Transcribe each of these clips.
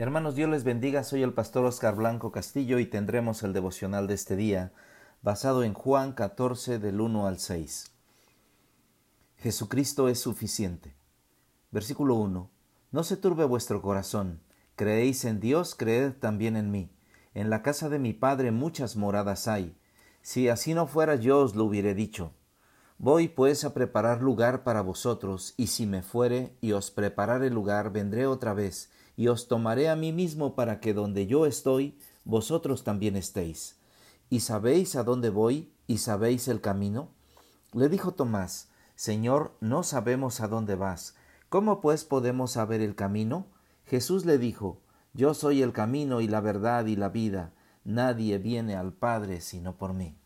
Hermanos, Dios les bendiga. Soy el pastor Oscar Blanco Castillo y tendremos el devocional de este día, basado en Juan 14 del 1 al 6. Jesucristo es suficiente. Versículo 1. No se turbe vuestro corazón. Creéis en Dios, creed también en mí. En la casa de mi Padre muchas moradas hay. Si así no fuera yo os lo hubiere dicho. Voy pues a preparar lugar para vosotros, y si me fuere y os preparare lugar, vendré otra vez y os tomaré a mí mismo para que donde yo estoy, vosotros también estéis. ¿Y sabéis a dónde voy? ¿Y sabéis el camino? Le dijo Tomás, Señor, no sabemos a dónde vas. ¿Cómo pues podemos saber el camino? Jesús le dijo, Yo soy el camino y la verdad y la vida. Nadie viene al Padre sino por mí.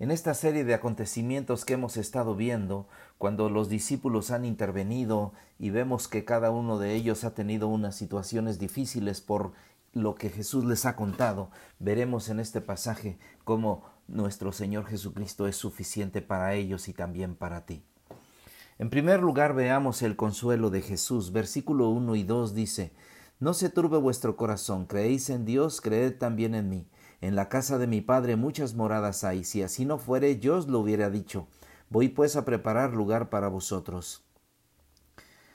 En esta serie de acontecimientos que hemos estado viendo, cuando los discípulos han intervenido y vemos que cada uno de ellos ha tenido unas situaciones difíciles por lo que Jesús les ha contado, veremos en este pasaje cómo nuestro Señor Jesucristo es suficiente para ellos y también para ti. En primer lugar veamos el consuelo de Jesús. Versículo 1 y 2 dice, No se turbe vuestro corazón, creéis en Dios, creed también en mí. En la casa de mi Padre muchas moradas hay, si así no fuere, yo os lo hubiera dicho. Voy pues a preparar lugar para vosotros.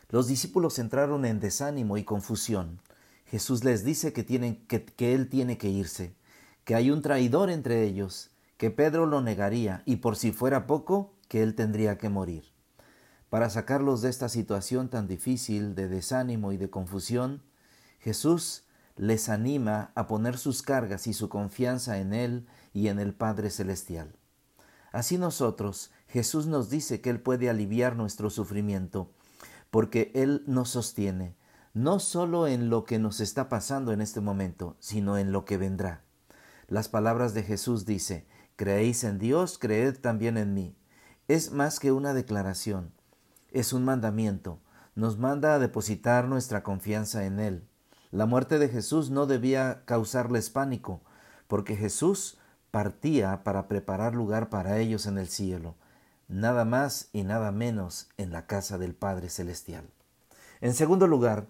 Los discípulos entraron en desánimo y confusión. Jesús les dice que, tienen, que, que Él tiene que irse, que hay un traidor entre ellos, que Pedro lo negaría y por si fuera poco, que Él tendría que morir. Para sacarlos de esta situación tan difícil de desánimo y de confusión, Jesús les anima a poner sus cargas y su confianza en Él y en el Padre Celestial. Así nosotros, Jesús nos dice que Él puede aliviar nuestro sufrimiento, porque Él nos sostiene, no solo en lo que nos está pasando en este momento, sino en lo que vendrá. Las palabras de Jesús dice, Creéis en Dios, creed también en mí. Es más que una declaración, es un mandamiento, nos manda a depositar nuestra confianza en Él. La muerte de Jesús no debía causarles pánico, porque Jesús partía para preparar lugar para ellos en el cielo, nada más y nada menos en la casa del Padre Celestial. En segundo lugar,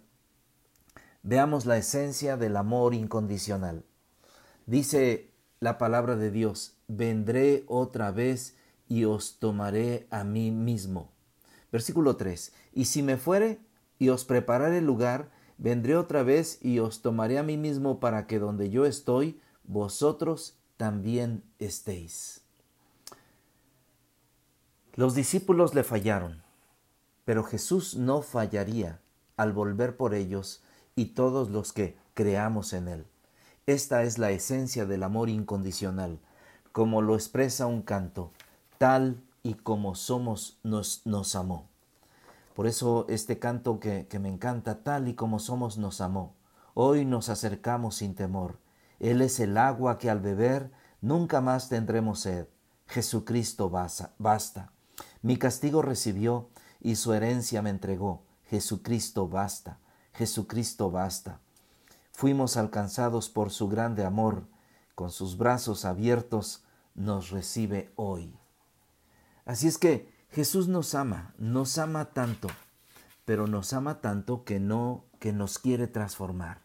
veamos la esencia del amor incondicional. Dice la palabra de Dios, vendré otra vez y os tomaré a mí mismo. Versículo 3, y si me fuere y os prepararé lugar, vendré otra vez y os tomaré a mí mismo para que donde yo estoy, vosotros también estéis. Los discípulos le fallaron, pero Jesús no fallaría al volver por ellos y todos los que creamos en Él. Esta es la esencia del amor incondicional, como lo expresa un canto, tal y como somos nos, nos amó. Por eso este canto que, que me encanta, tal y como somos, nos amó. Hoy nos acercamos sin temor. Él es el agua que al beber nunca más tendremos sed. Jesucristo basta. Mi castigo recibió y su herencia me entregó. Jesucristo basta. Jesucristo basta. Fuimos alcanzados por su grande amor. Con sus brazos abiertos nos recibe hoy. Así es que Jesús nos ama, nos ama tanto, pero nos ama tanto que no, que nos quiere transformar.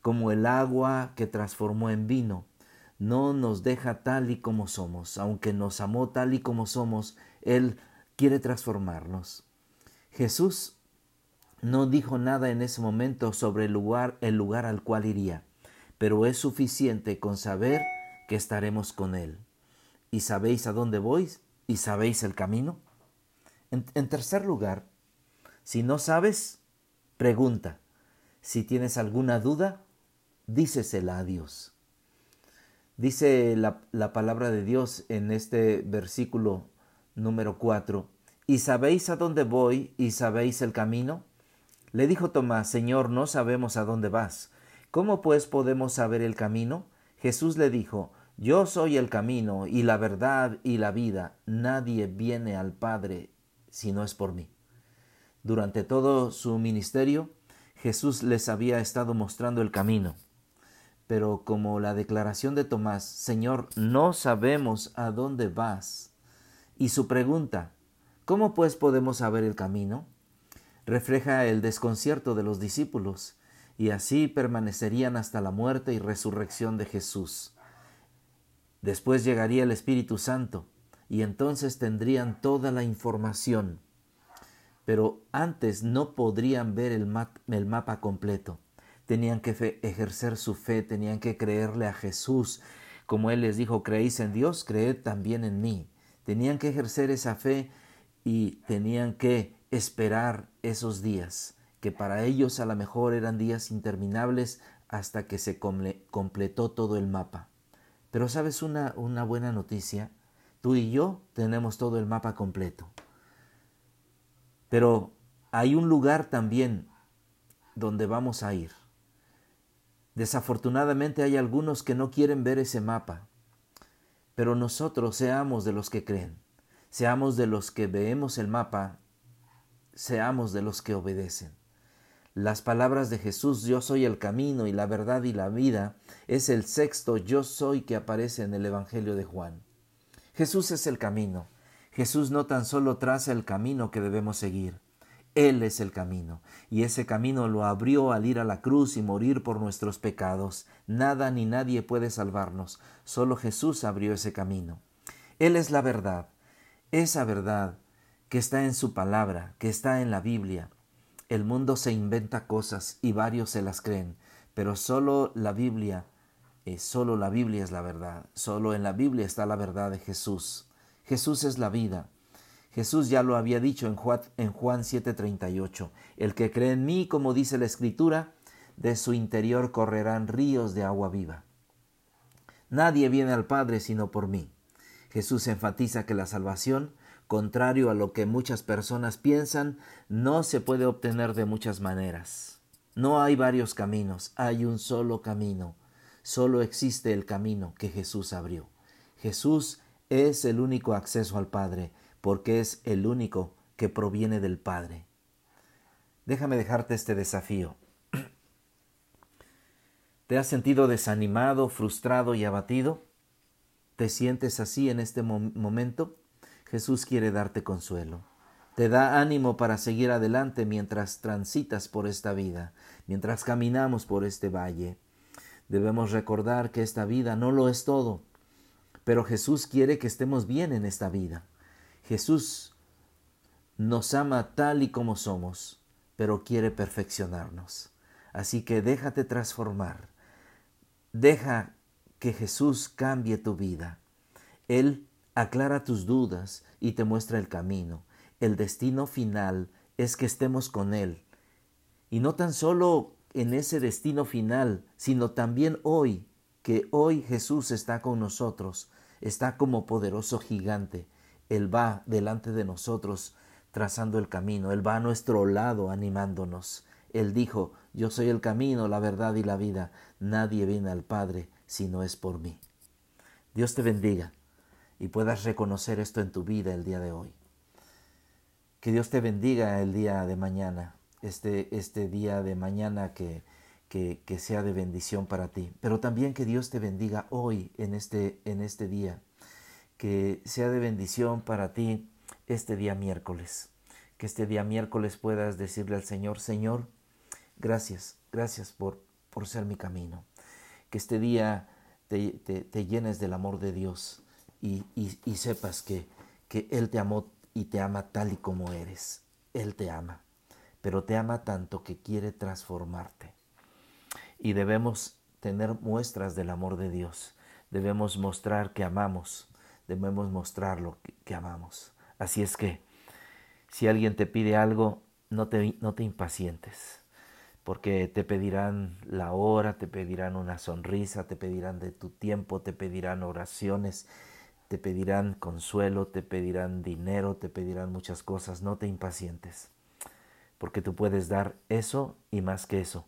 Como el agua que transformó en vino, no nos deja tal y como somos, aunque nos amó tal y como somos, Él quiere transformarnos. Jesús no dijo nada en ese momento sobre el lugar, el lugar al cual iría, pero es suficiente con saber que estaremos con Él. ¿Y sabéis a dónde voy? ¿Y sabéis el camino? En, tercer lugar, si no sabes, pregunta. Si tienes alguna duda, dícesela a Dios. Dice la, la, palabra de Dios en este versículo número 4, ¿y sabéis a dónde voy y sabéis el camino? Le dijo Tomás, Señor, no sabemos a dónde vas. ¿Cómo pues podemos saber el camino? Jesús le dijo, Yo soy el camino y la verdad y la vida. Nadie viene al Padre si no es por mí. Durante todo su ministerio, Jesús les había estado mostrando el camino. Pero como la declaración de Tomás, Señor, no sabemos a dónde vas, y su pregunta, ¿cómo pues podemos saber el camino? refleja el desconcierto de los discípulos. y así permanecerían hasta la muerte y resurrección de Jesús. Después llegaría el Espíritu Santo y entonces tendrían toda la información. Pero antes no podrían ver el, mapa completo. Tenían que ejercer su fe, tenían que creerle a Jesús. Como Él les dijo, creéis en Dios, creed también en mí. Tenían que ejercer esa fe y tenían que esperar esos días, que para ellos a lo mejor eran días interminables hasta que se completó todo el mapa. Pero sabes una, una buena noticia, tú y yo tenemos todo el mapa completo. Pero hay un lugar también donde vamos a ir. Desafortunadamente hay algunos que no quieren ver ese mapa, pero nosotros seamos de los que creen, seamos de los que veemos el mapa, seamos de los que obedecen. Las palabras de Jesús, yo soy el camino y la verdad y la vida, es el sexto yo soy que aparece en el Evangelio de Juan. Jesús es el camino. Jesús no tan solo traza el camino que debemos seguir, Él es el camino, y ese camino lo abrió al ir a la cruz y morir por nuestros pecados. Nada ni nadie puede salvarnos, solo Jesús abrió ese camino. Él es la verdad, esa verdad que está en su palabra, que está en la Biblia. El mundo se inventa cosas y varios se las creen, pero solo la Biblia, eh, solo la Biblia es la verdad, solo en la Biblia está la verdad de Jesús. Jesús es la vida. Jesús ya lo había dicho en Juan, en Juan 7:38, el que cree en mí, como dice la Escritura, de su interior correrán ríos de agua viva. Nadie viene al Padre sino por mí. Jesús enfatiza que la salvación, contrario a lo que muchas personas piensan, no se puede obtener de muchas maneras. No hay varios caminos, hay un solo camino. Solo existe el camino que Jesús abrió. Jesús es el único acceso al Padre, porque es el único que proviene del Padre. Déjame dejarte este desafío. ¿Te has sentido desanimado, frustrado y abatido? ¿Te sientes así en este momento? Jesús quiere darte consuelo. Te da ánimo para seguir adelante mientras transitas por esta vida, mientras caminamos por este valle. Debemos recordar que esta vida no lo es todo, pero Jesús quiere que estemos bien en esta vida. Jesús nos ama tal y como somos, pero quiere perfeccionarnos. Así que déjate transformar. Deja que Jesús cambie tu vida. Él aclara tus dudas y te muestra el camino. El destino final es que estemos con Él. Y no tan solo en ese destino final, sino también hoy, que hoy Jesús está con nosotros, está como poderoso gigante. Él va delante de nosotros trazando el camino, Él va a nuestro lado animándonos. Él dijo, yo soy el camino, la verdad y la vida. Nadie viene al Padre si no es por mí. Dios te bendiga y puedas reconocer esto en tu vida el día de hoy. Que Dios te bendiga el día de mañana, este, este día de mañana que, que, sea de bendición para ti. Pero también que Dios te bendiga hoy en este, en este día. Que sea de bendición para ti este día miércoles. Que este día miércoles puedas decirle al Señor, Señor, gracias, gracias por, por ser mi camino. Que este día te, te, llenes del amor de Dios y, sepas que, que Él te amó y te ama tal y como eres. Él te ama, pero te ama tanto que quiere transformarte y debemos tener muestras del amor de Dios. Debemos mostrar que amamos, debemos mostrar lo que, amamos. Así es que si alguien te pide algo, no te, no te impacientes, porque te pedirán la hora, te pedirán una sonrisa, te pedirán de tu tiempo, te pedirán oraciones, te pedirán consuelo, te pedirán dinero, te pedirán muchas cosas. No te impacientes, porque tú puedes dar eso y más que eso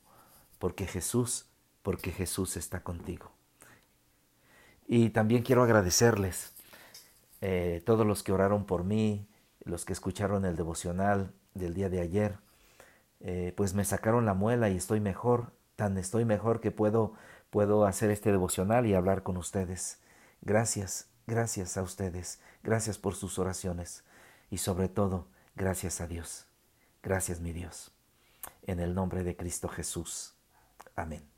porque Jesús, porque Jesús está contigo. Y también quiero agradecerles eh, todos los que oraron por mí, los que escucharon el devocional del día de ayer, eh, pues me sacaron la muela y estoy mejor, tan estoy mejor que puedo, puedo hacer este devocional y hablar con ustedes. Gracias, gracias a ustedes, gracias por sus oraciones y sobre todo, gracias a Dios. Gracias mi Dios. En el nombre de Cristo Jesús. Amén.